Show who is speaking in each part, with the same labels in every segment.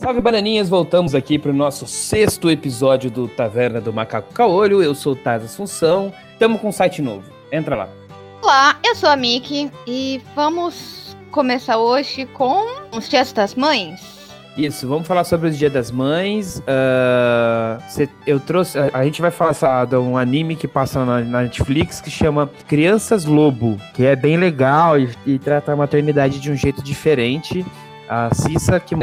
Speaker 1: Salve bananinhas, voltamos aqui para o nosso sexto episódio do Taverna do Macaco Caolho. Eu sou o Assunção, estamos com um site novo. Entra lá.
Speaker 2: Olá, eu sou a Miki e vamos começar hoje com os dias das mães.
Speaker 1: Isso, vamos falar sobre os Dia das Mães. Uh, cê, eu trouxe. A, a, gente vai falar de um anime que passa na, na, Netflix que chama Crianças Lobo, que é bem legal e, e trata a maternidade de um jeito diferente. A Cissa, que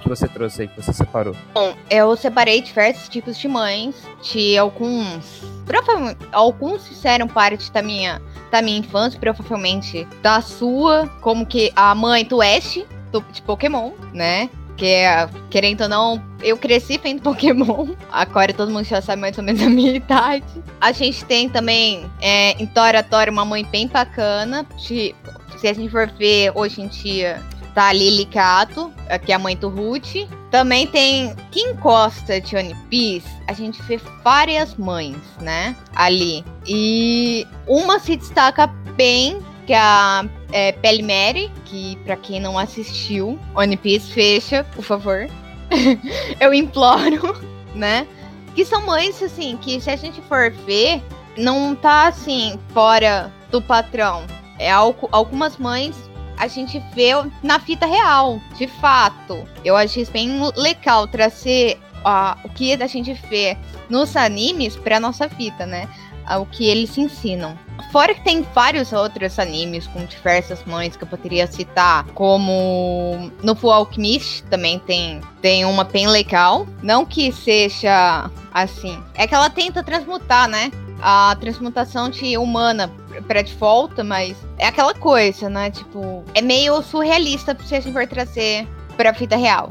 Speaker 1: que você trouxe aí, que você separou?
Speaker 2: Bom, eu separei diversos tipos de mães, de alguns. Provavelmente, alguns fizeram parte da minha, da minha infância, provavelmente da sua, como que a mãe do Ash, do, de Pokémon, né? Que é, querendo ou não, eu cresci vendo Pokémon. Agora todo mundo já sabe mais ou menos a minha idade. A gente tem também é, em Tora Tora uma mãe bem bacana. De, se a gente for ver hoje em dia, tá a Lily Kato, que é a mãe do Ruth. Também tem quem gosta de One Piece, a gente vê várias mães, né? Ali. E uma se destaca bem que é a é, Pele Mary, que para quem não assistiu, One Piece fecha, por favor. eu imploro, né? Que são mães, assim, que se a gente for ver, não tá assim, fora do patrão. É algo, algumas mães a gente vê na fita real, de fato. Eu achei bem legal trazer uh, o que a gente vê nos animes pra nossa fita, né? Uh, o que eles ensinam. Fora que tem vários outros animes com diversas mães que eu poderia citar, como no Full Alchemist também tem, tem uma bem legal. Não que seja assim. É que ela tenta transmutar, né? A transmutação de humana para de volta, mas é aquela coisa, né? Tipo, é meio surrealista se a gente for trazer pra vida real.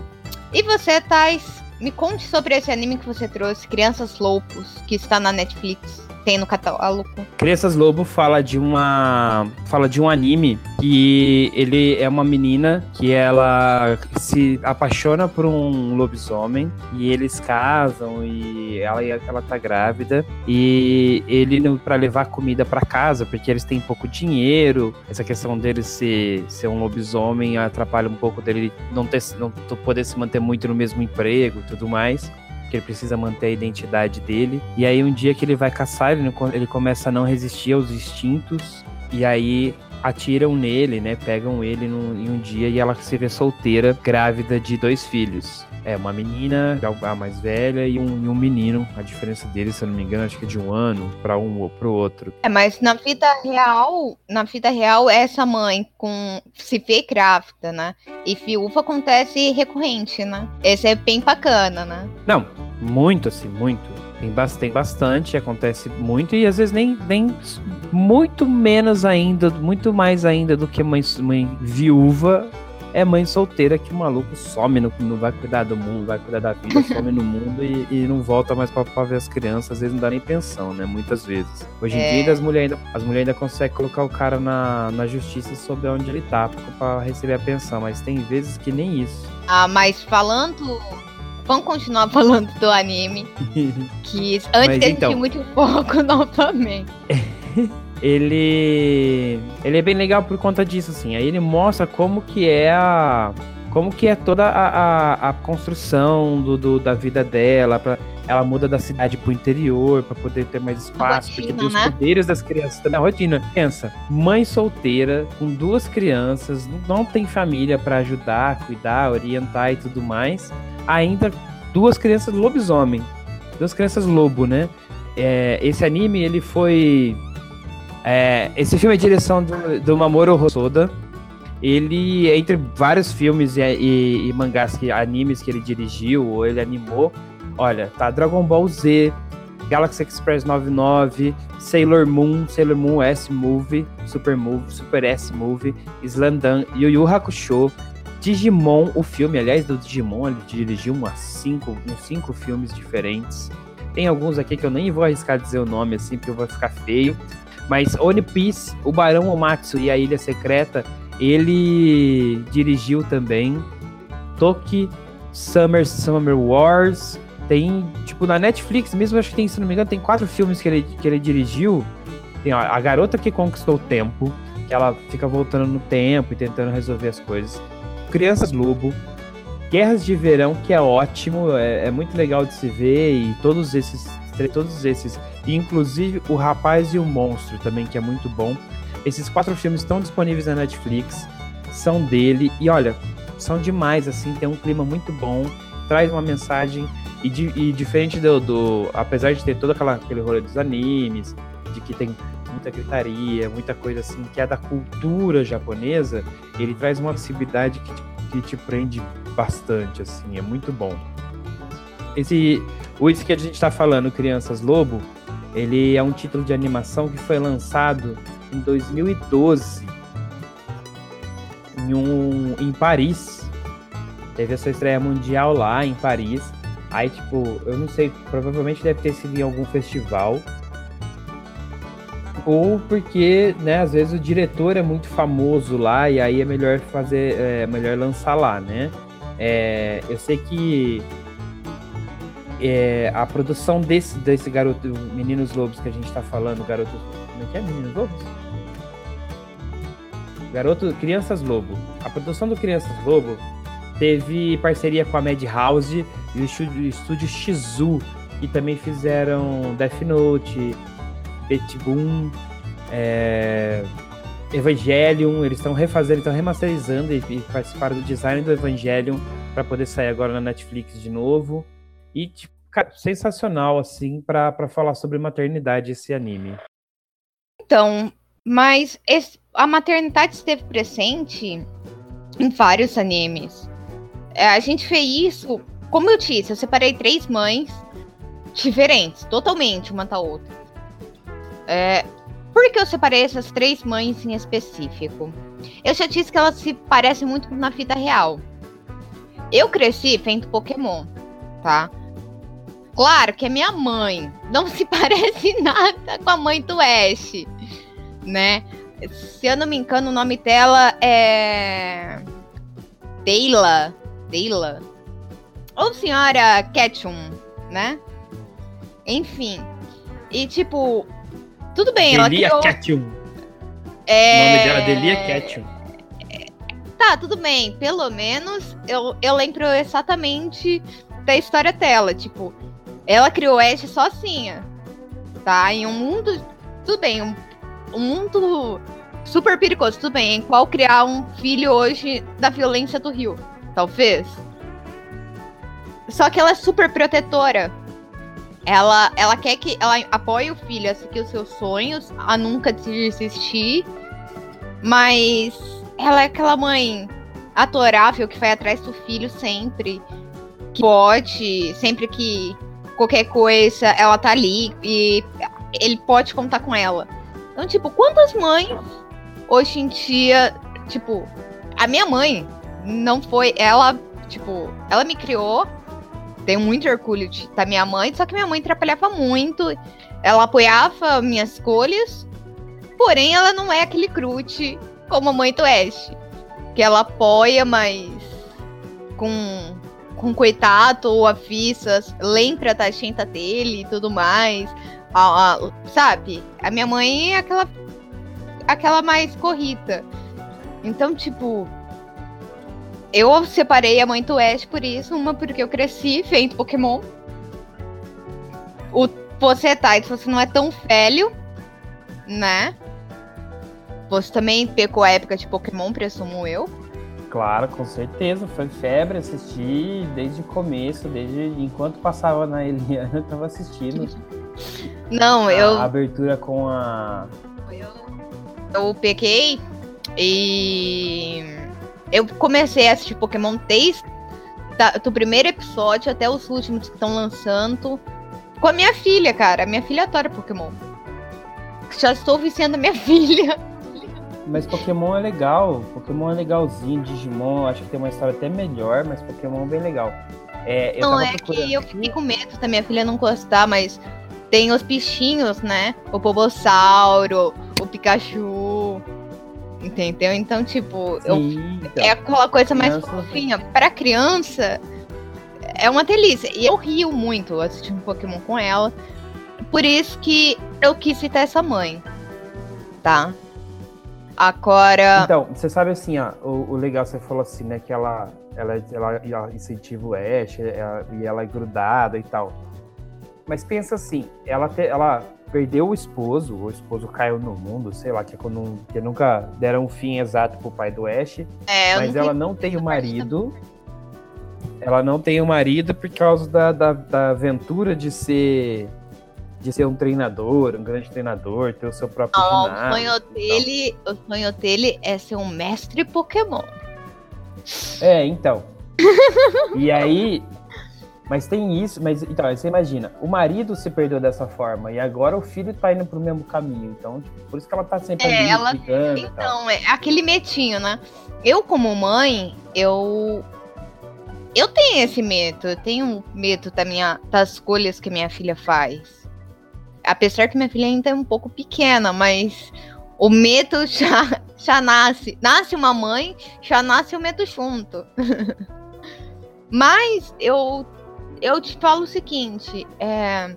Speaker 2: E você, Thais, me conte sobre esse anime que você trouxe, Crianças Loucos, que está na Netflix tem no catálogo.
Speaker 1: Crianças Lobo fala de uma fala de um anime que ele é uma menina que ela se apaixona por um lobisomem e eles casam e ela ela tá grávida e ele para levar comida para casa porque eles têm pouco dinheiro essa questão dele ser, ser um lobisomem atrapalha um pouco dele não ter não poder se manter muito no mesmo emprego e tudo mais que ele precisa manter a identidade dele. E aí um dia que ele vai caçar, ele, ele começa a não resistir aos instintos. E aí atiram nele, né? Pegam ele num, em um dia e ela se vê solteira, grávida de dois filhos. É, uma menina, a mais velha, e um, e um menino. A diferença deles, se eu não me engano, acho que é de um ano para um ou pro outro.
Speaker 2: É, mas na vida real, na vida real, essa mãe com se vê grávida, né? E viúva acontece recorrente, né? Esse é bem bacana, né?
Speaker 1: Não, muito assim, muito. Tem, tem bastante, acontece muito, e às vezes nem, nem muito menos ainda, muito mais ainda do que mãe, mãe viúva é mãe solteira que o maluco some, não, não vai cuidar do mundo, vai cuidar da vida, some no mundo e, e não volta mais pra, pra, ver as crianças, às vezes não dá nem pensão, né? Muitas vezes. Hoje em é. dia as mulheres ainda, as mulheres ainda conseguem colocar o cara na, na justiça sobre onde ele tá pra receber a pensão, mas tem vezes que nem isso.
Speaker 2: Ah, mas falando Vamos continuar falando do anime. que antes de então... muito foco novamente.
Speaker 1: ele ele é bem legal por conta disso, assim. Aí ele mostra como que é a como que é toda a, a, a construção do, do, da vida dela. Pra, ela muda da cidade pro interior para poder ter mais espaço, rotina, porque tem os né? poderes das crianças na rotina. Pensa, mãe solteira com duas crianças, não tem família para ajudar, cuidar, orientar e tudo mais. Ainda duas crianças lobisomem, duas crianças lobo, né? É, esse anime ele foi é, esse filme é direção do, do Mamoru Hosoda. Ele, entre vários filmes e, e, e, mangás, que, animes que ele dirigiu ou ele animou, olha, tá Dragon Ball Z, Galaxy Express 99, Sailor Moon, Sailor Moon S Movie, Super Movie, Super S Movie, Slandam, Yu Yu Hakusho, Digimon, o filme, aliás, do Digimon, ele dirigiu umas cinco, uns cinco filmes diferentes. Tem alguns aqui que eu nem vou arriscar dizer o nome assim, porque vai ficar feio. Mas One Piece, o Barão Omatsu e a Ilha Secreta, ele dirigiu também. Toki, Summer Summer Wars. Tem, tipo, na Netflix mesmo, acho que tem, se não me engano, tem quatro filmes que ele, que ele dirigiu. Tem ó, A Garota que Conquistou o Tempo, que ela fica voltando no tempo e tentando resolver as coisas. Crianças Lobo, Guerras de Verão, que é ótimo, é, é muito legal de se ver, e todos esses, todos esses, inclusive O Rapaz e o Monstro também, que é muito bom. Esses quatro filmes estão disponíveis na Netflix, são dele, e olha, são demais, assim, tem um clima muito bom, traz uma mensagem, e, de, e diferente do, do, Apesar de ter todo aquela, aquele rolê dos animes, de que tem muita gritaria, muita coisa assim, que é da cultura japonesa, ele traz uma acessibilidade que, que te prende bastante, assim, é muito bom. Esse, o esse que a gente está falando, Crianças Lobo, ele é um título de animação que foi lançado em 2012 em, um, em Paris. Teve a sua estreia mundial lá em Paris. Aí, tipo, eu não sei, provavelmente deve ter sido em algum festival ou porque, né, às vezes o diretor é muito famoso lá e aí é melhor fazer, é melhor lançar lá, né? É, eu sei que é, a produção desse, desse garoto, Meninos Lobos que a gente tá falando, garoto. Como é que é? Meninos Lobos? Garoto Crianças Lobo. A produção do Crianças Lobo teve parceria com a Madhouse e o estúdio, estúdio Shizu, que também fizeram Death Note, Betboom, é, Evangelion, eles estão refazendo, estão remasterizando e, e, participaram do design do Evangelion para poder sair agora na Netflix de novo. E, tipo, cara, sensacional, assim, para falar sobre maternidade esse anime.
Speaker 2: Então, mas esse, a maternidade esteve presente em vários animes. É, a gente fez isso, como eu disse, eu separei três mães diferentes, totalmente uma da outra. É, por que eu separei essas três mães em específico? Eu já disse que elas se parecem muito na vida real. Eu cresci vendo Pokémon, tá? Claro que a minha mãe não se parece nada com a mãe do Ash, né? Se eu não me engano, o nome dela é. Deila. Deila. Ou senhora Ketchum, né? Enfim. E, tipo, tudo bem,
Speaker 1: Delia
Speaker 2: ela criou...
Speaker 1: Ketchum.
Speaker 2: É...
Speaker 1: O nome dela é Delia Ketchum.
Speaker 2: Tá, tudo bem. Pelo menos eu, eu lembro exatamente da história dela. Tipo, ela criou Ash sozinha. Tá? Em um mundo. Tudo bem, um, um mundo super perigoso, tudo bem. Em qual criar um filho hoje da violência do Rio? Talvez. Só que ela é super protetora. Ela, ela quer que. Ela apoie o filho a seguir os seus sonhos, a nunca desistir. Mas ela é aquela mãe adorável que vai atrás do filho sempre. Que pode, sempre que qualquer coisa, ela tá ali e ele pode contar com ela. Então, tipo, quantas mães hoje em dia, tipo, a minha mãe não foi. Ela, tipo, ela me criou tenho muito orgulho de estar minha mãe, só que minha mãe trabalhava muito, ela apoiava minhas escolhas, porém ela não é aquele crute como a mãe do Ash, que ela apoia, mas com, com coitado ou avissas, lembra da gente dele e tudo mais, a, a, sabe? A minha mãe é aquela, aquela mais corrida. Então, tipo, eu separei a mãe do Ash por isso. Uma porque eu cresci vendo Pokémon. O, você, Tide, você não é tão velho, né? Você também pegou a época de Pokémon, presumo eu.
Speaker 1: Claro, com certeza. Foi febre, assisti desde o começo, desde enquanto passava na Eliana, eu tava assistindo.
Speaker 2: Não, eu.
Speaker 1: A abertura com a.
Speaker 2: Eu peguei e eu comecei a assistir Pokémon desde da, do primeiro episódio até os últimos que estão lançando. Com a minha filha, cara. A minha filha adora Pokémon. Já estou viciando a minha filha.
Speaker 1: Mas Pokémon é legal. Pokémon é legalzinho. Digimon, acho que tem uma história até melhor, mas Pokémon é bem legal.
Speaker 2: É, não, é que eu fiquei com medo da minha filha não gostar, mas tem os bichinhos, né? O Pobossauro, o Pikachu. Entendeu? Então, tipo, eu, então, é aquela coisa mais fofinha. Pra criança, é uma delícia. E eu rio muito assistindo Pokémon com ela. Por isso que eu quis citar essa mãe. Tá? Agora.
Speaker 1: Então, você sabe assim, ó, o, o legal, você falou assim, né, que ela, ela, ela, ela incentiva o Ash ela, e ela é grudada e tal. Mas pensa assim, ela, te, ela perdeu o esposo, o esposo caiu no mundo, sei lá, que, quando, que nunca deram um fim exato pro pai do Ash.
Speaker 2: É,
Speaker 1: mas não ela não tem o marido. Ela não tem o marido por causa da, da, da aventura de ser de ser um treinador, um grande treinador, ter o seu próprio
Speaker 2: não, ginásio. O sonho dele, o sonho dele é ser um mestre Pokémon.
Speaker 1: É, então. e aí, mas tem isso, mas então, você imagina, o marido se perdeu dessa forma e agora o filho tá indo pro mesmo caminho. Então, tipo, por isso que ela tá sempre
Speaker 2: é, ali, ela, brigando. Então, é aquele metinho, né? Eu, como mãe, eu. Eu tenho esse medo, eu tenho medo da minha, das escolhas que minha filha faz. Apesar que minha filha ainda é um pouco pequena, mas o medo já, já nasce. Nasce uma mãe, já nasce o medo junto. mas eu eu te falo o seguinte, é,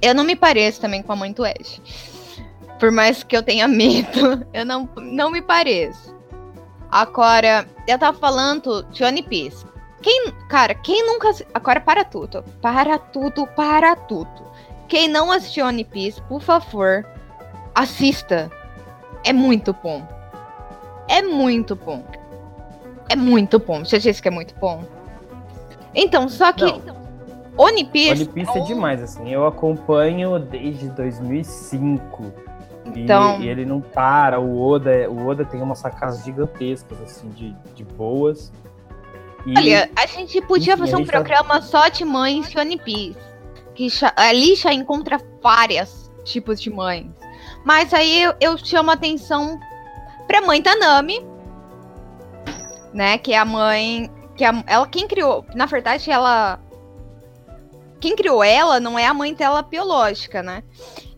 Speaker 2: eu não me pareço também com a mãe do Ash. Por mais que eu tenha medo, eu não, não me pareço. Agora, eu tava falando de One Piece. Quem, cara, quem nunca. Agora, para tudo. Para tudo, para tudo. Quem não assistiu One Piece, por favor, assista. É muito bom. É muito bom. É muito bom. Você disse que é muito bom? Então, só que. Não. One Piece.
Speaker 1: One Piece é, é demais, assim. Eu acompanho desde 2005.
Speaker 2: Então...
Speaker 1: E, e, ele não para. O Oda, o Oda tem umas sacadas gigantescas, assim, de, de boas.
Speaker 2: E, Olha, a gente podia enfim, fazer um programa tá... só de mães de One Piece. Que ali já encontra vários tipos de mães. Mas aí eu, eu chamo a atenção pra mãe Tanami, né? Que é a mãe que a, ela quem criou, na verdade ela quem criou ela não é a mãe dela biológica, né?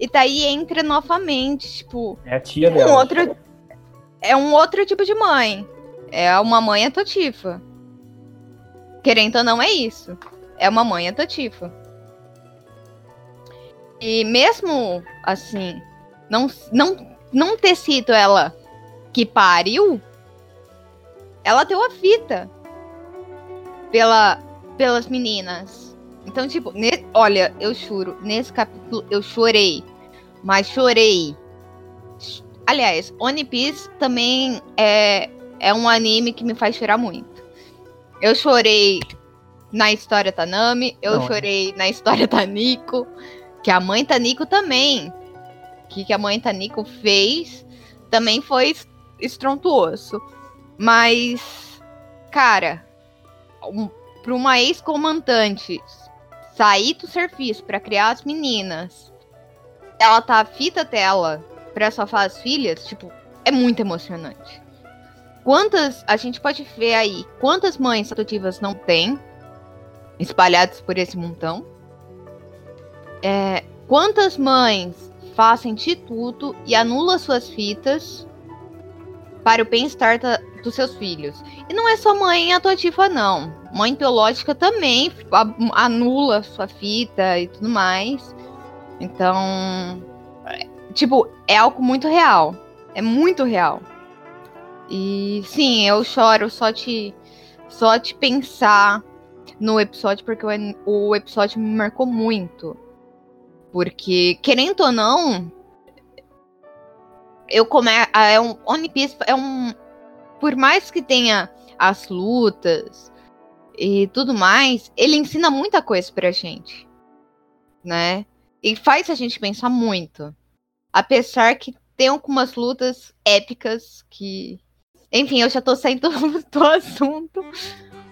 Speaker 2: E daí entra novamente, tipo,
Speaker 1: é a tia
Speaker 2: um
Speaker 1: dela.
Speaker 2: Outro, é um outro tipo de mãe. É uma mãe adotiva. Querendo ou não é isso. É uma mãe adotiva. E mesmo assim, não não não ter sido ela que pariu, ela deu a vida pela, pelas meninas. Então, tipo, ne, olha, eu choro, nesse capítulo eu chorei. Mas chorei. Aliás, One Piece também é, é um anime que me faz chorar muito. Eu chorei na história da Nami, eu Não, chorei é. na história da Nico, que a mãe da Nico também. Que, que a mãe da Nico fez também foi estrontuoso. Mas, cara, um, para uma ex-comandante sair do serviço para criar as meninas, ela tá fita dela para salvar as filhas, tipo, é muito emocionante. Quantas a gente pode ver aí, quantas mães adotivas não tem espalhadas por esse montão? É, quantas mães fazem de tudo e anulam suas fitas para o bem-estar dos seus filhos. E não é só mãe adotiva, não. Mãe biológica também anula sua fita e tudo mais. Então, tipo, é algo muito real. É muito real. E sim, eu choro só de, só de pensar no episódio, porque o, o episódio me marcou muito. Porque, querendo ou não, eu come é um One Piece é um por mais que tenha as lutas e tudo mais, ele ensina muita coisa pra gente, né? E faz a gente pensar muito. Apesar que tem algumas lutas épicas que. Enfim, eu já tô saindo do assunto.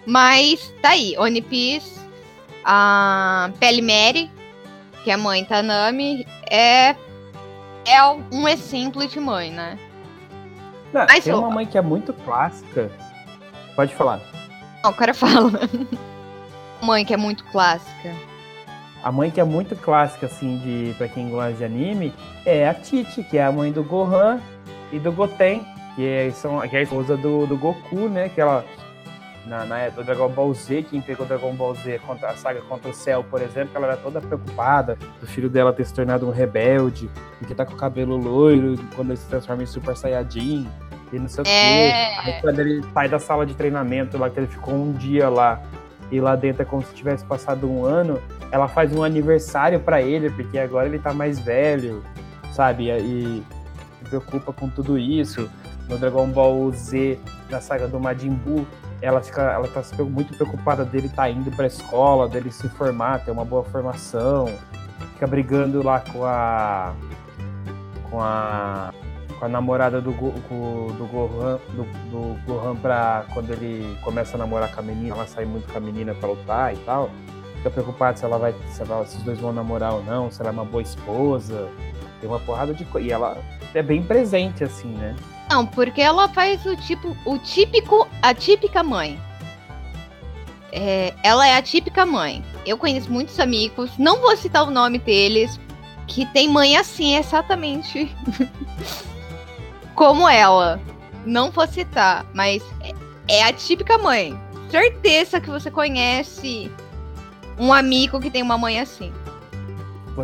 Speaker 2: Mas tá aí, One Piece, a Pele Mary, que é a mãe Tanami, é, é um exemplo de mãe, né?
Speaker 1: Não, Mas, tem uma mãe que é muito clássica. Pode falar.
Speaker 2: Não, o cara fala. mãe que é muito clássica.
Speaker 1: A mãe que é muito clássica, assim, de para quem gosta de anime, é a Titi, que é a mãe do Gohan e do Goten, que é, são, que é a esposa do, do Goku, né? Que ela na, na época do Dragon Ball Z, quem pegou Dragon Ball Z contra a saga contra o Cell, por exemplo, ela era toda preocupada do filho dela ter se tornado um rebelde, porque tá com o cabelo loiro quando ele se transforma em Super Saiyajin, e não sei o
Speaker 2: É.
Speaker 1: quê. Aí quando ele sai da sala de treinamento lá, que ele ficou um dia lá, e lá dentro é como se tivesse passado um ano, ela faz um aniversário pra ele, porque agora ele tá mais velho, sabe? E, e se preocupa com tudo isso. No Dragon Ball Z, na saga do Majin Buu, ela fica, ela tá muito preocupada dele tá indo pra escola, dele se formar, ter uma boa formação. Fica brigando lá com a com a com a namorada do com- do Gohan, do, do Gohan pra quando ele começa a namorar com a menina, ela sai muito com a menina pra lutar e tal. Fica preocupado se ela vai, se, ela- se os dois vão namorar ou não, se ela é uma boa esposa. Tem uma porrada de coisa. E ela é bem presente, assim, né?
Speaker 2: Não, porque ela faz o tipo, o típico, a típica mãe. É, ela é a típica mãe. Eu conheço muitos amigos, não vou citar o nome deles, que tem mãe assim, exatamente como ela. Não vou citar, mas é, é a típica mãe. Certeza que você conhece um amigo que tem uma mãe assim.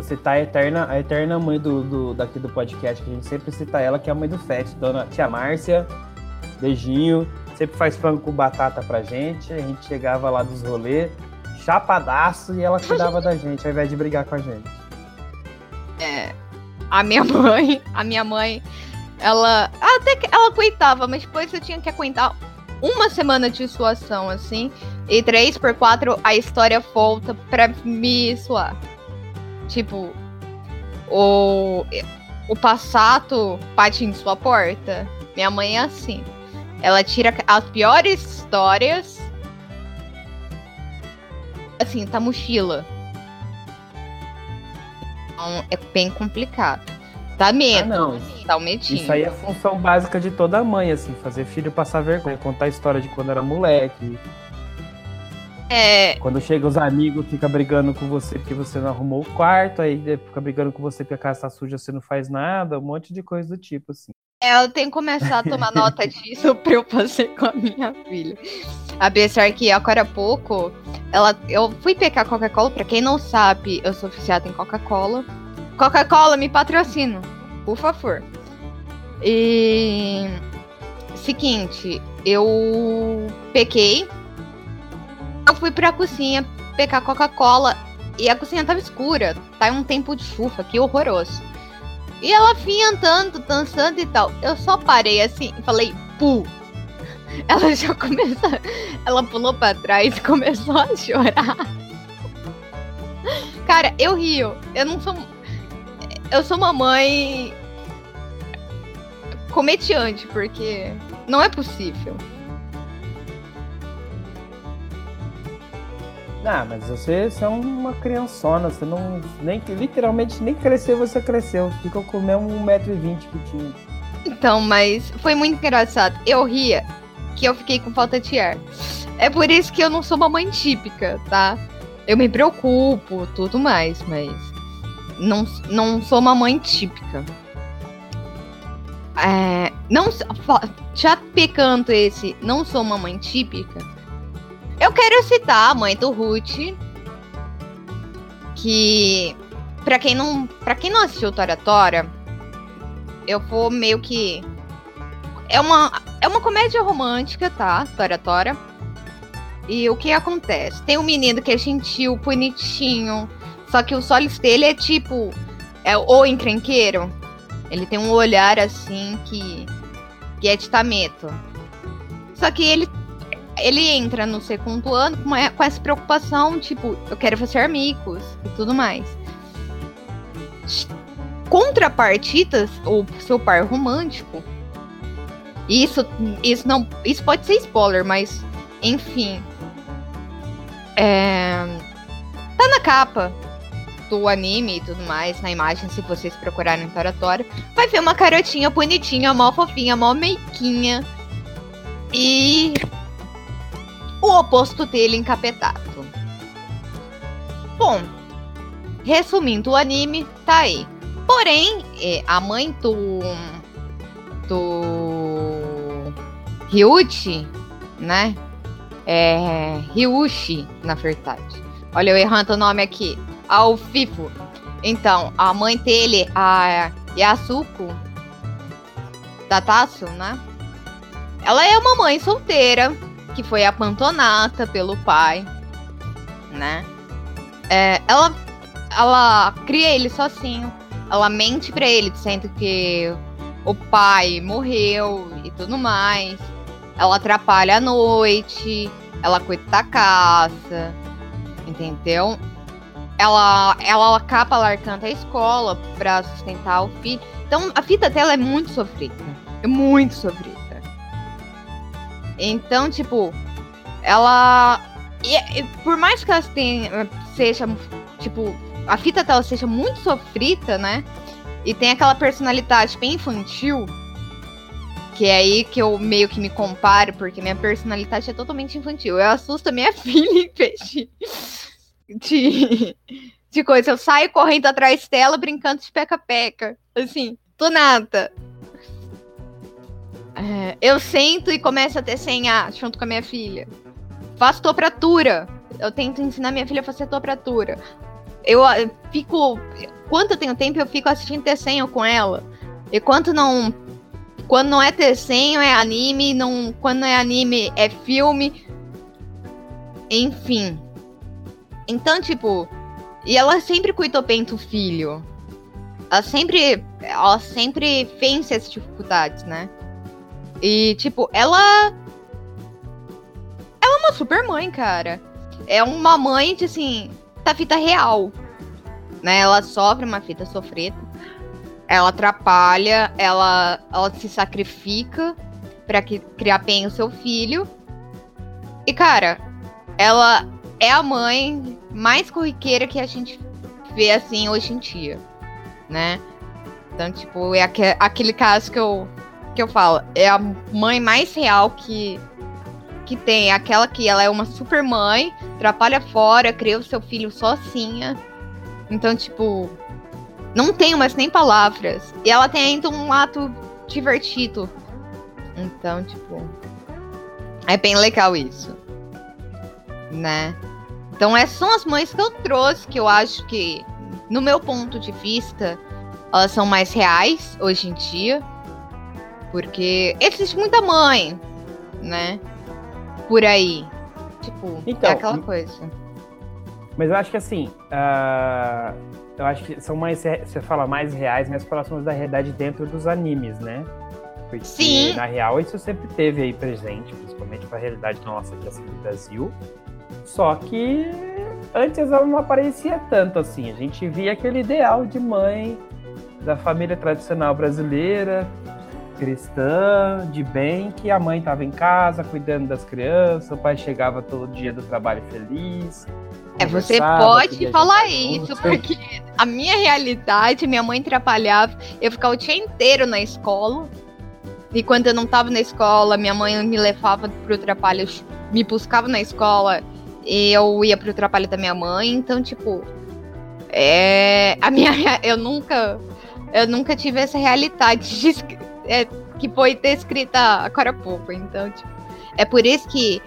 Speaker 1: Você tá a eterna, a eterna mãe do, do- daqui do podcast, que a gente sempre cita ela, que é a mãe do Fett, dona tia Márcia. Beijinho. Sempre faz frango com batata pra gente. A gente chegava lá dos rolês, chapadaço, e ela cuidava da gente, ao invés de brigar com a gente.
Speaker 2: É, a minha mãe, a minha mãe, ela até que ela aguentava, mas depois eu tinha que aguentar uma semana de suação, assim, e três por quatro a história volta pra me suar. Tipo, o, o passato bate em sua porta. Minha mãe é assim. Ela tira as piores histórias. Assim, tá mochila. Então é bem complicado. Dá medo.
Speaker 1: Ah, não.
Speaker 2: Dá um medinho.
Speaker 1: Isso aí é função básica de toda mãe, assim, fazer filho passar vergonha, contar a história de quando era moleque.
Speaker 2: É,
Speaker 1: Quando chega os amigos, fica brigando com você porque você não arrumou o quarto, aí fica brigando com você porque a casa tá suja, você não faz nada, um monte de coisa do tipo, assim.
Speaker 2: é, eu tenho que começar a tomar nota disso pra eu fazer com a minha filha. Apesar que agora há pouco, ela, eu fui pegar Coca-Cola. Pra quem não sabe, eu sou oficiada em Coca-Cola. Coca-Cola, me patrocina, por favor. E. Seguinte, eu peguei. Eu fui pra cozinha pegar Coca-Cola e a cozinha tava escura. Tá um tempo de chuva, que horroroso. E ela vinha andando, dançando e tal. Eu só parei assim e falei, pu. Ela já começou. Ela pulou pra trás e começou a chorar. Cara, eu rio. Eu não sou. Eu sou uma mãe. comediante, porque não é possível.
Speaker 1: Ah, mas você, você é uma criançona, você não. Nem, literalmente nem cresceu, você cresceu. Fica com o mesmo 1,20m que tinha.
Speaker 2: Então, mas foi muito engraçado. Eu ria que eu fiquei com falta de ar. É por isso que eu não sou uma mãe típica, tá? Eu me preocupo, tudo mais, mas não, não sou uma mãe típica. É, não já pecando esse, não sou uma mãe típica. Eu quero citar a mãe do Ruth, que pra quem não, para quem não assistiu Tora Tora, eu vou meio que é uma é uma comédia romântica, tá? Tora Tora. E o que acontece? Tem um menino que é gentil, bonitinho, só que os olhos dele é tipo é o encrenqueiro. Ele tem um olhar assim que que é de tameto. Só que ele ele entra no segundo ano com, com essa preocupação, tipo, eu quero fazer amigos e tudo mais. Contrapartidas, o seu par romântico. Isso, isso não, isso pode ser spoiler, mas enfim, é, tá na capa do anime e tudo mais, na imagem, se vocês procurarem em Toratório, vai ver uma carotinha bonitinha, mó fofinha, mó meiquinha. E o oposto dele encapetado. Bom, resumindo o anime, tá aí. Porém, é, a mãe do. do. Ryuchi, né? É. Ryushi, na verdade. Olha, eu errando o nome aqui. Ao Fifo. Então, a mãe dele, a Yasuko Tatasu, né? Ela é uma mãe solteira que foi apantonada pelo pai, né? É, ela, ela cria ele sozinho. Ela mente para ele, dizendo que o pai morreu e tudo mais. Ela atrapalha a noite, ela cuida da casa, entendeu? Ela, ela acaba largando a escola para sustentar o filho. Então a vida dela é muito sofrida. É muito sofrida. Então, tipo, ela. E, e, por mais que ela tenha, seja, tipo, a fita dela seja muito sofrida, né? E tem aquela personalidade bem infantil, que é aí que eu meio que me comparo, porque minha personalidade é totalmente infantil. Eu assusto a minha filha em de, de, de coisa. Eu saio correndo atrás dela, brincando de peca-peca. Assim, do nada. É, eu sento e começo a desenhar junto com a minha filha. Faço topratura. Eu tento ensinar minha filha a fazer topratura. Eu, eu fico. Quando eu tenho tempo, eu fico assistindo desenho com ela. E quando não. Quando não é desenho, é anime. Não, quando não é anime, é filme. Enfim. Então, tipo. E ela sempre cuidou bem do filho. Ela sempre. Ela sempre vence essas dificuldades, né? E, tipo, ela. Ela é uma super mãe, cara. É uma mãe, de, assim, da fita real. Né? Ela sofre uma fita sofrida. Ela atrapalha, ela, ela se sacrifica para criar bem o seu filho. E, cara, ela é a mãe mais corriqueira que a gente vê, assim, hoje em dia. Né? Então, tipo, é aquele caso que eu que eu falo, é a mãe mais real que que tem, aquela que ela é uma super mãe, trabalha fora, cria o seu filho sozinha. Então, tipo, não tenho mais nem palavras. E ela tem ainda um ato divertido. Então, tipo, é bem legal isso. Né? Então, essas são as mães que eu trouxe, que eu acho que, no meu ponto de vista, elas são mais reais hoje em dia. Porque existe muita mãe, né? Por aí. Tipo, é então, é aquela coisa.
Speaker 1: Mas eu acho que assim. Uh, eu acho que são mais. Você fala mais reais, mais próximas da realidade dentro dos animes, né? Porque
Speaker 2: Sim.
Speaker 1: na real isso sempre teve aí presente, principalmente para a realidade nossa aqui assim, do Brasil. Só que antes ela não aparecia tanto assim. A gente via aquele ideal de mãe da família tradicional brasileira, cristã, de bem, que a mãe estava em casa cuidando das crianças, o pai chegava todo dia do trabalho feliz.
Speaker 2: É, você pode falar isso, porque a minha realidade, minha mãe trabalhava, eu ficava o dia inteiro na escola. E quando eu não estava na escola, minha mãe me levava pro trabalho, me buscava na escola, e eu ia pro trabalho da minha mãe, então, tipo, é, a minha eu nunca eu nunca tive essa realidade de, é, que foi descrita agora há pouco. Então, tipo, é por isso que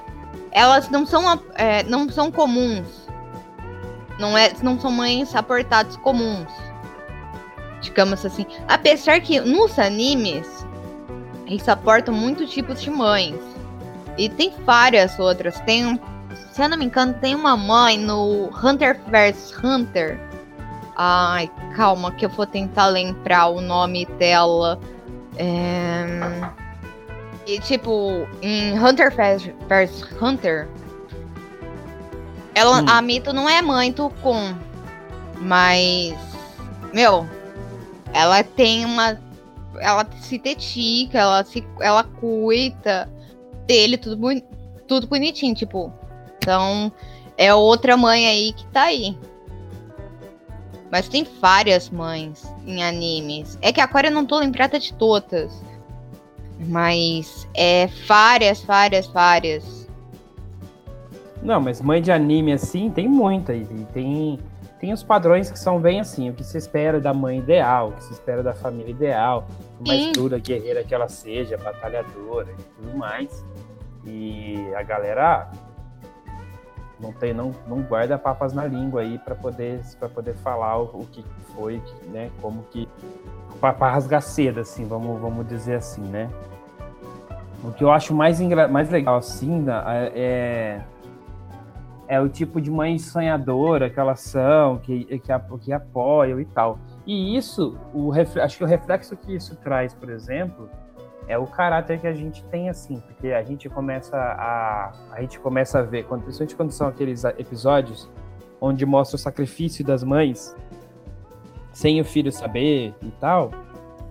Speaker 2: elas não são, é, não são comuns. Não, é, não são mães aportadas comuns. Digamos assim. Apesar que nos animes eles aportam muitos tipos de mães. E tem várias outras. Tem, se eu não me engano, tem uma mãe no Hunter vs Hunter. Ai, calma, que eu vou tentar lembrar o nome dela. É... E tipo, em Hunter vs Hunter, ela, hum. a Mito não é mãe do Kun, mas meu, ela tem uma, ela se dedica, ela se, ela cuida dele tudo, tudo bonitinho, tipo. Então é outra mãe aí que tá aí. Mas tem várias mães em animes. É que agora eu não tô lembrada de todas. Mas é várias, várias, várias.
Speaker 1: Não, mas mãe de anime assim tem muita. E tem, tem os padrões que são bem assim. O que se espera da mãe ideal, o que se espera da família ideal. Mais Sim. dura, guerreira que ela seja, batalhadora e tudo mais. E a galera não tem, não, não guarda papas na língua aí para poder para poder falar o, o que foi, né? Como que para rasgar seda, assim, vamos vamos dizer assim, né? O que eu acho mais mais legal assim é é o tipo de mãe sonhadora que elas são, que, que, que apoiam e tal. E isso, o acho que o reflexo que isso traz, por exemplo, é o caráter que a gente tem assim, porque a gente começa a a gente começa a ver, quando, principalmente quando são aqueles episódios onde mostra o sacrifício das mães sem o filho saber e tal.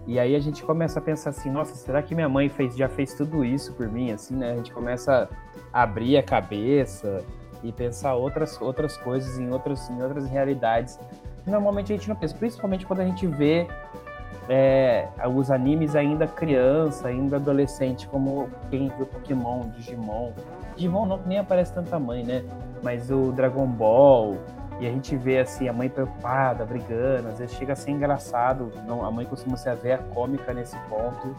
Speaker 1: E aí a gente começa a pensar assim, nossa, será que minha mãe fez, já fez tudo isso por mim, assim, né? A gente começa a abrir a cabeça e pensar outras, outras coisas em outras, em outras realidades. Normalmente a gente não pensa, principalmente quando a gente vê é, os animes ainda criança, ainda adolescente, como quem viu Pokémon, Digimon. Digimon não, nem aparece tanta mãe, né? Mas o Dragon Ball, e a gente vê assim, a mãe preocupada, brigando, às vezes chega a ser engraçado. Não, a mãe costuma ser a véia cômica nesse ponto.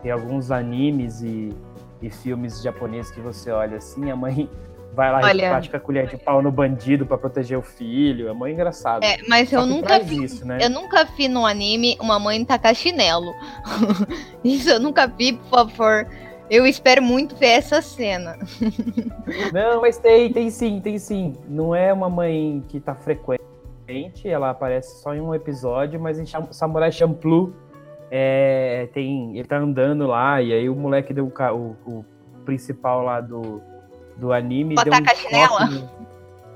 Speaker 1: Tem alguns animes e, e filmes japoneses que você olha assim, a mãe vai lá Olha, e pratica colher de pau no bandido para proteger o filho. É muito engraçado.
Speaker 2: É, mas eu nunca vi. Isso, né? Eu nunca vi no anime uma mãe tacar chinelo. isso eu nunca vi, por favor. Eu espero muito ver essa cena.
Speaker 1: Não, mas tem, tem sim, tem sim. Não é uma mãe que tá frequente, ela aparece só em um episódio, mas em Samurai Champloo é, tem, ele tá andando lá, e aí o moleque deu o, o principal lá do, do anime.
Speaker 2: Botar deu um a chinela? No...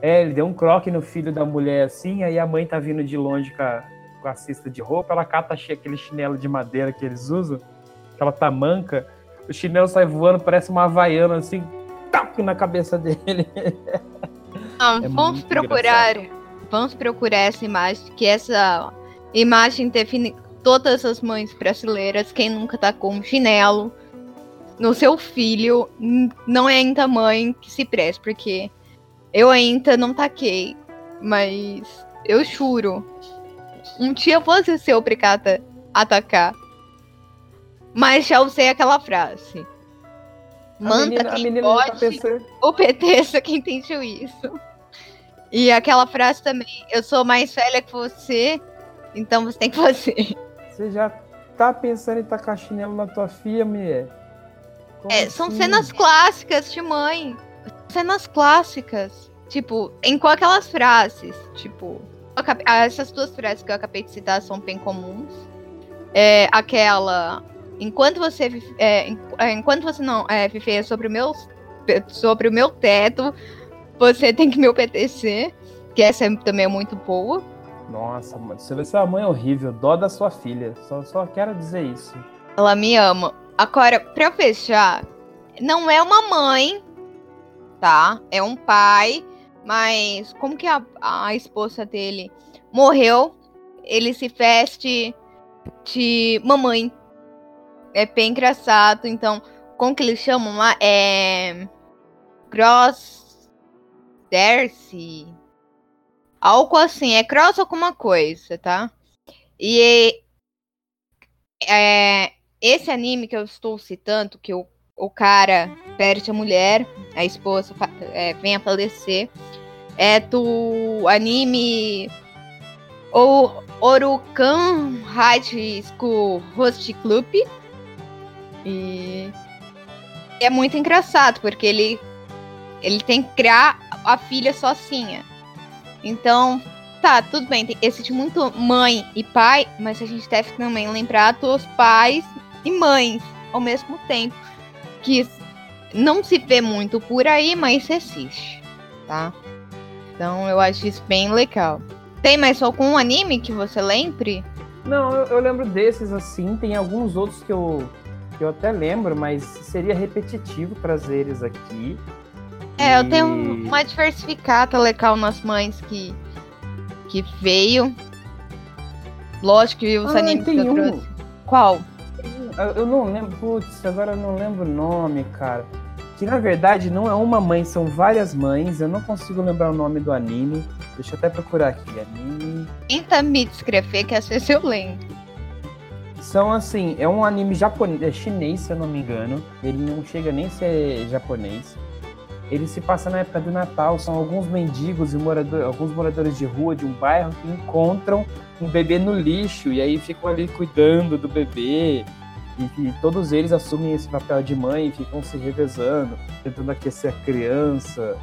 Speaker 1: É, ele deu um croque no filho da mulher assim, aí a mãe tá vindo de longe com a, com a cesta de roupa, ela cata aquele chinelo de madeira que eles usam, aquela tamanca, o chinelo sai voando, parece uma havaiana assim, tac na cabeça dele.
Speaker 2: é vamos procurar, engraçado. vamos procurar essa imagem, que essa imagem define todas as mães brasileiras, quem nunca tá com um chinelo, no seu filho não é ainda mãe que se preste, porque eu ainda não taquei, mas eu juro, um dia você ser obrigada a atacar. Mas já usei aquela frase. Manda menina, quem tá pode, tá obedeça quem tem juízo. E aquela frase também, eu sou mais velha que você, então você tem que fazer.
Speaker 1: Você já tá pensando em tacar chinelo na tua filha, mulher?
Speaker 2: É, são assim? cenas clássicas de mãe. Cenas clássicas. Tipo, em com aquelas frases. Tipo, essas duas frases que eu acabei de citar são bem comuns. É, aquela. Enquanto você, é, é, enquanto você não é, viver sobre o, meu, sobre o meu teto, você tem que me obedecer. Que essa é, também é muito boa.
Speaker 1: Nossa, você vê sua mãe é horrível, dó da sua filha. Só, só quero dizer isso.
Speaker 2: Ela me ama. Agora, pra fechar, não é uma mãe, tá? É um pai, mas como que a, a esposa dele morreu, ele se veste de mamãe. É bem engraçado. Então, como que eles chamam lá? É. Cross. Darcy. Algo assim. É cross alguma coisa, tá? E. É, esse anime que eu estou citando, que o, o cara perde a mulher, a esposa é, vem a falecer, é do anime o Orukan High School Host Club. E é muito engraçado, porque ele, ele tem que criar a filha sozinha. Então, tá, tudo bem, existe muito mãe e pai, mas a gente deve também lembrar dos pais e mães ao mesmo tempo. Que não se vê muito por aí, mas existe, tá? Então eu acho isso bem legal. Tem mais algum anime que você lembre?
Speaker 1: Não, eu, eu lembro desses assim. Tem alguns outros que eu, que eu até lembro, mas seria repetitivo trazer eles aqui.
Speaker 2: É, eu tenho uma diversificada legal nas mães que, que veio. Lógico que os ah, animes que eu um. trouxe. Qual?
Speaker 1: Eu não lembro, putz, agora eu não lembro o nome, cara. Que na verdade não é uma mãe, são várias mães. Eu não consigo lembrar o nome do anime. Deixa eu até procurar aqui. Anime.
Speaker 2: Tenta me descrever que às vezes eu lembro.
Speaker 1: São assim, é um anime japonês, é chinês, se eu não me engano. Ele não chega nem a ser japonês. ele se passa na época do Natal. São alguns mendigos e morador, alguns moradores de rua de um bairro que encontram um bebê no lixo e aí ficam ali cuidando do bebê. E, e todos eles assumem esse papel de mãe e ficam se revezando, tentando aquecer a criança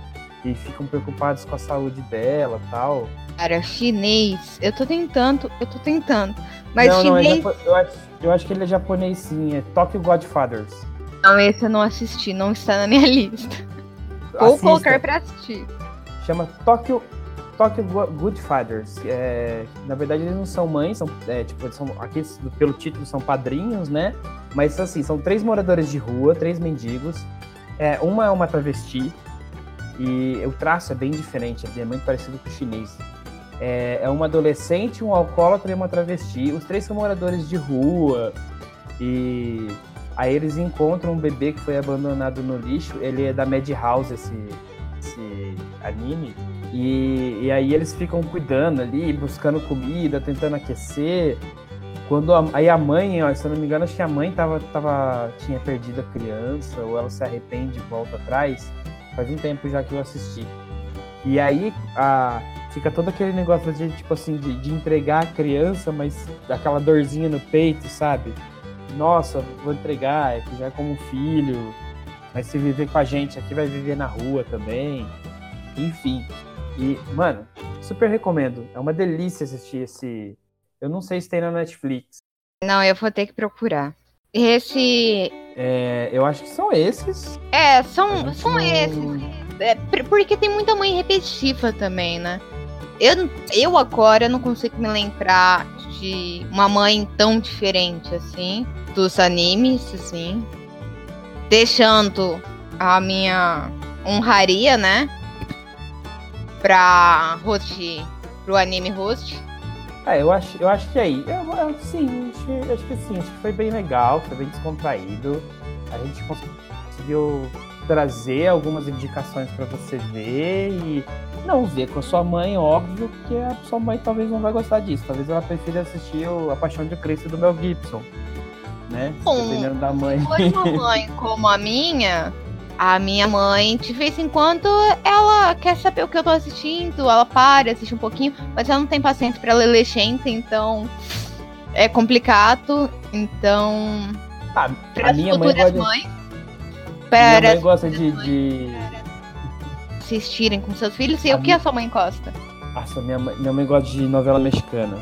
Speaker 1: e ficam preocupados com a saúde dela tal.
Speaker 2: Cara, chinês, eu tô tentando, eu tô tentando. Mas
Speaker 1: não,
Speaker 2: chinês.
Speaker 1: Não, é eu, acho, eu acho que ele é japonês sim, é Tokyo Godfathers.
Speaker 2: Não, esse eu não assisti, não está na minha lista. Vou Assista. colocar pra assistir.
Speaker 1: Chama Tokyo, Tokyo Godfathers. É, na verdade, eles não são mães, são, é, tipo, são, aqueles, pelo título, são padrinhos, né? Mas assim, são três moradores de rua, três mendigos. É, uma é uma travesti, e o traço é bem diferente, é muito parecido com o chinês. É, é uma adolescente, um alcoólatra e uma travesti. Os três são moradores de rua. E aí eles encontram um bebê que foi abandonado no lixo. Ele é da Madhouse, esse, esse anime. E, e aí eles ficam cuidando ali, buscando comida, tentando aquecer. Quando a, aí a mãe, ó, se eu não me engano, acho que a mãe tava, tava, tinha perdido a criança, ou ela se arrepende e volta atrás. Faz um tempo já que eu assisti. E aí a, fica todo aquele negócio de, tipo assim, de, de entregar a criança, mas aquela dorzinha no peito, sabe? Nossa, vou entregar, é que já é como filho, mas se viver com a gente aqui vai viver na rua também. Enfim. E, mano, super recomendo. É uma delícia assistir esse. Eu não sei se tem na Netflix.
Speaker 2: Não, eu vou ter que procurar. Esse.
Speaker 1: É, eu acho que são esses.
Speaker 2: É, são, são não... esses. É, porque tem muita mãe repetitiva também, né? Eu, eu agora não consigo me lembrar de uma mãe tão diferente assim dos animes, assim. Deixando a minha honraria, né? Pra host, pro anime host.
Speaker 1: É, eu acho, eu acho que aí. Eu, eu, sim, acho, acho que sim, acho que foi bem legal, foi bem descontraído. A gente conseguiu trazer algumas indicações para você ver e não ver com a sua mãe, óbvio, porque a sua mãe talvez não vai gostar disso. Talvez ela prefira assistir o A Paixão de Cristo do Mel Gibson, né?
Speaker 2: Bom, Dependendo da mãe. Se for uma mãe como a minha, a minha mãe, de vez em quando, ela quer saber o que eu tô assistindo, ela para, assiste um pouquinho, mas ela não tem paciência pra ler legenda, então é complicado. Então.
Speaker 1: Ah, a minha mãe gosta mães,
Speaker 2: para
Speaker 1: minha mãe gosta de, de...
Speaker 2: assistirem com seus filhos. E a o que a sua mãe gosta?
Speaker 1: Nossa, minha mãe, minha mãe gosta de novela mexicana.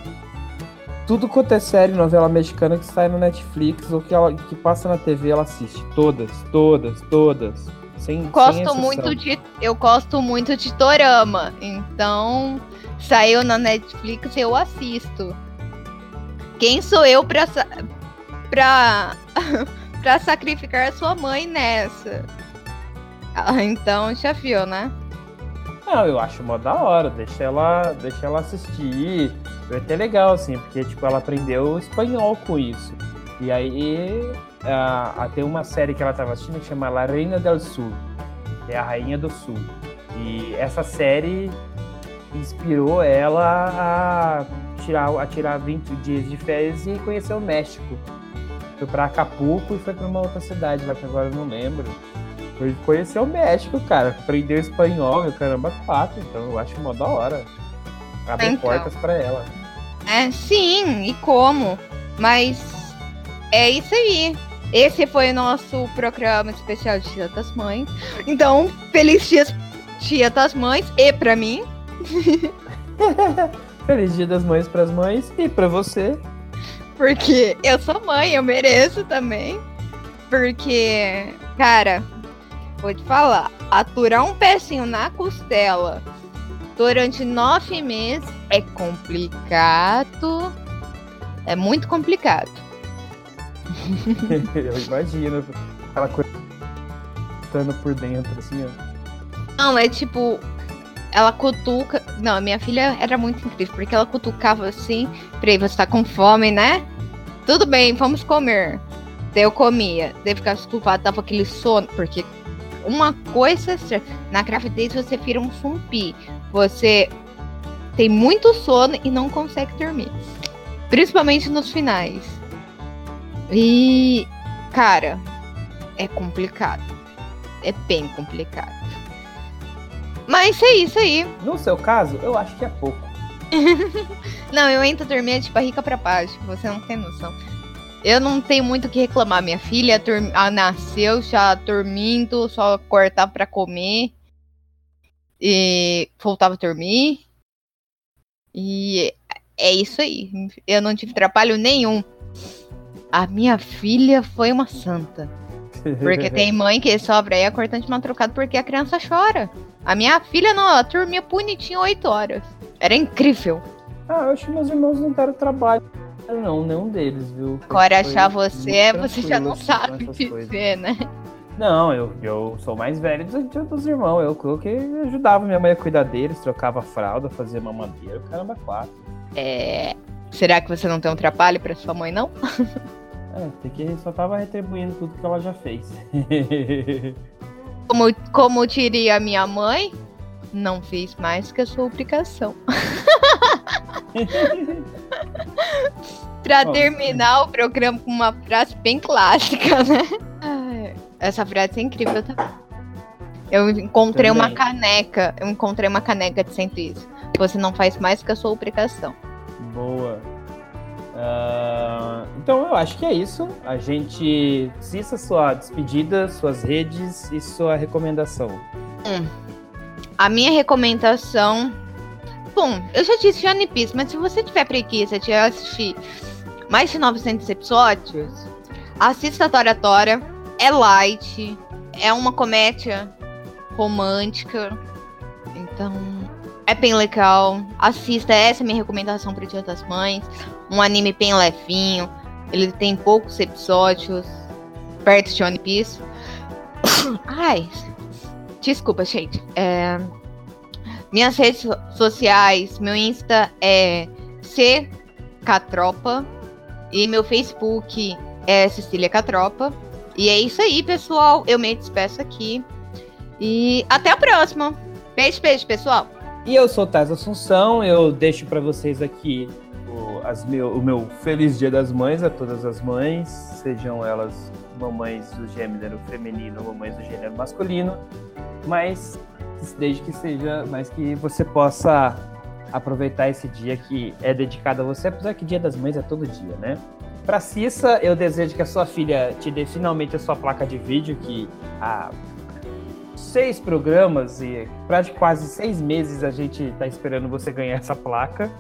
Speaker 1: Tudo quanto é série, novela mexicana que sai no Netflix ou que, ela, que passa na TV, ela assiste. Todas, todas, todas. Sem,
Speaker 2: gosto
Speaker 1: sem
Speaker 2: muito de. Eu gosto muito de Torama. Então, saiu na Netflix, eu assisto. Quem sou eu pra. pra. pra sacrificar a sua mãe nessa? Ah, então já viu, né?
Speaker 1: Não, eu acho mó da hora, deixa ela, deixa ela assistir. Foi até legal, assim, porque tipo, ela aprendeu espanhol com isso. E aí a, tem uma série que ela estava assistindo que chama La Reina del Sul, que é a Rainha do Sul. E essa série inspirou ela a tirar, a tirar 20 dias de férias e conhecer o México. Foi para Acapulco e foi para uma outra cidade lá que agora eu não lembro. Foi conhecer o México, cara. Aprendeu espanhol, meu caramba, quatro. Então eu acho mó da hora. Abre então. portas para ela.
Speaker 2: É, sim, e como? Mas é isso aí. Esse foi o nosso programa especial de Dia das Mães. Então, feliz dia, dia das Mães e para mim.
Speaker 1: feliz Dia das Mães para as mães e para você.
Speaker 2: Porque eu sou mãe, eu mereço também. Porque, cara, vou te falar, aturar um pecinho na costela durante nove meses é complicado. É muito complicado.
Speaker 1: eu imagino aquela coisa por dentro, assim, ó.
Speaker 2: Não, é tipo, ela cutuca. Não, minha filha era muito incrível, porque ela cutucava assim, peraí, você tá com fome, né? Tudo bem, vamos comer. Daí eu comia. Daí ficava desculpado, tava aquele sono, porque uma coisa na gravidez você vira um zumbi. Você tem muito sono e não consegue dormir. Principalmente nos finais. E, cara, é complicado. É bem complicado. Mas é isso aí.
Speaker 1: No seu caso, eu acho que é pouco.
Speaker 2: não, eu entro dormir de tipo, barriga pra baixo. Você não tem noção. Eu não tenho muito o que reclamar. Minha filha nasceu já dormindo, só cortar para comer. E voltava a dormir. E é isso aí. Eu não tive trabalho nenhum. A minha filha foi uma santa. Porque tem mãe que sobra aí a cortante madrugada porque a criança chora. A minha filha não, ela dormia bonitinho 8 horas. Era incrível.
Speaker 1: Ah, eu acho que meus irmãos não deram trabalho. Não, nenhum deles, viu?
Speaker 2: Agora achar você, você já não sabe dizer, né?
Speaker 1: Não, eu, eu sou mais velho dos, dos irmãos. Eu, eu que ajudava minha mãe a cuidar deles, trocava fralda, fazia mamadeira, caramba, quatro.
Speaker 2: É. Será que você não tem um trabalho pra sua mãe, não?
Speaker 1: É, tem que só tava retribuindo tudo que ela já fez.
Speaker 2: como, como diria minha mãe, não fiz mais que a sua obrigação. pra terminar o programa com uma frase bem clássica, né? Essa frase é incrível, tá? Eu encontrei Também. uma caneca. Eu encontrei uma caneca de sempre isso. Você não faz mais que a sua obrigação.
Speaker 1: Boa. Uh, então eu acho que é isso. A gente cissa sua despedida, suas redes e sua recomendação.
Speaker 2: Hum. A minha recomendação. Bom, eu já disse One Piece, mas se você tiver preguiça de assistir mais de 900 episódios, assista a Tora Tora. É light, é uma comédia romântica. Então, é bem legal. Assista, essa é a minha recomendação para o Dia das Mães. Um anime bem levinho. Ele tem poucos episódios perto de One Piece. Ai, desculpa, gente. É... Minhas redes sociais, meu Insta é CCatropa e meu Facebook é Cecília Catropa. E é isso aí, pessoal. Eu me despeço aqui. E até a próxima. Beijo, beijo, pessoal.
Speaker 1: E eu sou Taz Assunção, eu deixo para vocês aqui o, meu, o meu feliz Dia das Mães a todas as mães, sejam elas mamães do gênero feminino ou mamães do gênero masculino, mas desde que seja, mas que você possa aproveitar esse dia que é dedicado a você, apesar que Dia das Mães é todo dia, né? Para Cissa, eu desejo que a sua filha te dê finalmente a sua placa de vídeo, que a seis programas e praticamente quase seis meses a gente está esperando você ganhar essa placa.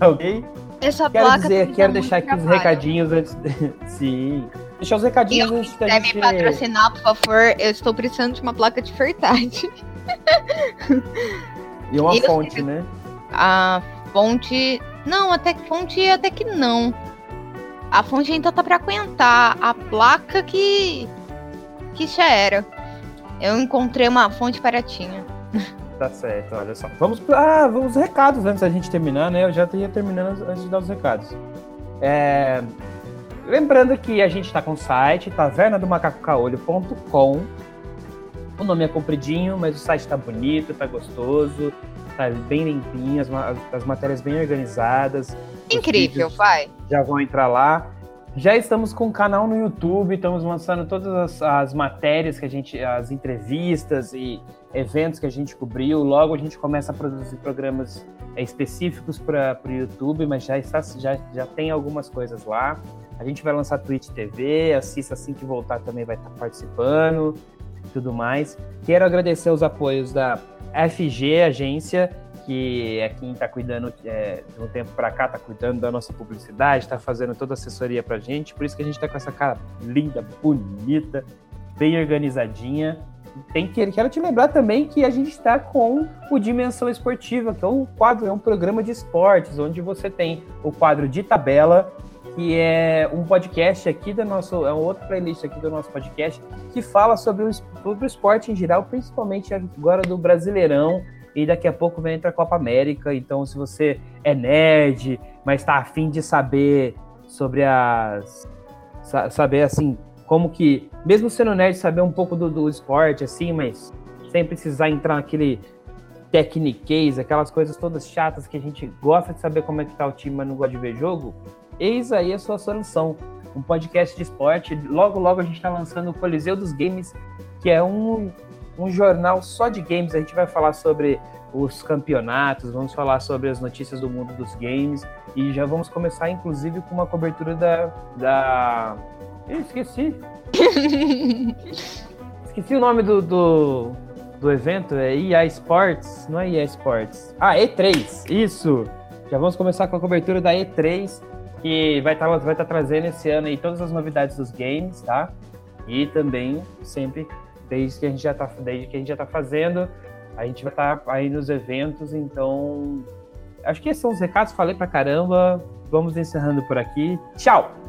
Speaker 1: Ok?
Speaker 2: Essa
Speaker 1: quero
Speaker 2: placa
Speaker 1: dizer, quero deixar aqui trabalho. os recadinhos antes. De... Sim. Deixar os recadinhos antes
Speaker 2: da gente. me patrocinar, por favor, eu estou precisando de uma placa de verdade.
Speaker 1: E uma fonte, né?
Speaker 2: A fonte. Não, até que fonte até que não. A fonte ainda tá para aguentar. A placa que. que já era. Eu encontrei uma fonte baratinha.
Speaker 1: Tá certo, olha só. Vamos para ah, os recados antes da gente terminar, né? Eu já ia terminando antes de dar os recados. É... Lembrando que a gente está com o site tavernadomacacocaolho.com. O nome é compridinho, mas o site está bonito, está gostoso, tá bem limpinho, as, as matérias bem organizadas.
Speaker 2: Incrível, vai.
Speaker 1: Já vão entrar lá. Já estamos com um canal no YouTube, estamos lançando todas as, as, matérias que a gente, as entrevistas e eventos que a gente cobriu. Logo a gente começa a produzir programas é, específicos para o YouTube, mas já, está, já, já tem algumas coisas lá. A gente vai lançar Twitch TV, assista assim que voltar também vai estar participando e tudo mais. Quero agradecer os apoios da FG Agência, que é quem está cuidando é, de um tempo para cá, está cuidando da nossa publicidade, está fazendo toda a assessoria para gente. Por isso que a gente está com essa cara linda, bonita, bem organizadinha. Tem que quero te lembrar também que a gente está com o Dimensão Esportiva, que é um quadro, é um programa de esportes, onde você tem o quadro de tabela, que é um podcast aqui do nosso, é um outro playlist aqui do nosso podcast que fala sobre o, sobre o esporte em geral, principalmente agora do Brasileirão e daqui a pouco vem a Copa América. Então, se você é nerd, mas está afim de saber sobre as. saber assim, como que. Mesmo sendo nerd, saber um pouco do, do esporte, assim, mas sem precisar entrar naquele techniquez, aquelas coisas todas chatas que a gente gosta de saber como é que tá o time, mas não gosta de ver jogo, eis aí a sua solução. Um podcast de esporte. Logo, logo a gente está lançando o Coliseu dos Games, que é um um jornal só de games. A gente vai falar sobre os campeonatos, vamos falar sobre as notícias do mundo dos games e já vamos começar, inclusive, com uma cobertura da. da... Ih, esqueci. esqueci o nome do, do, do evento, é EA Sports? Não é EA Sports. Ah, E3, isso! Já vamos começar com a cobertura da E3, que vai estar tá, vai tá trazendo esse ano aí todas as novidades dos games, tá? E também sempre desde que a gente já tá, desde que a gente já tá fazendo, a gente vai estar tá aí nos eventos, então acho que esses são os recados, falei pra caramba. Vamos encerrando por aqui. Tchau!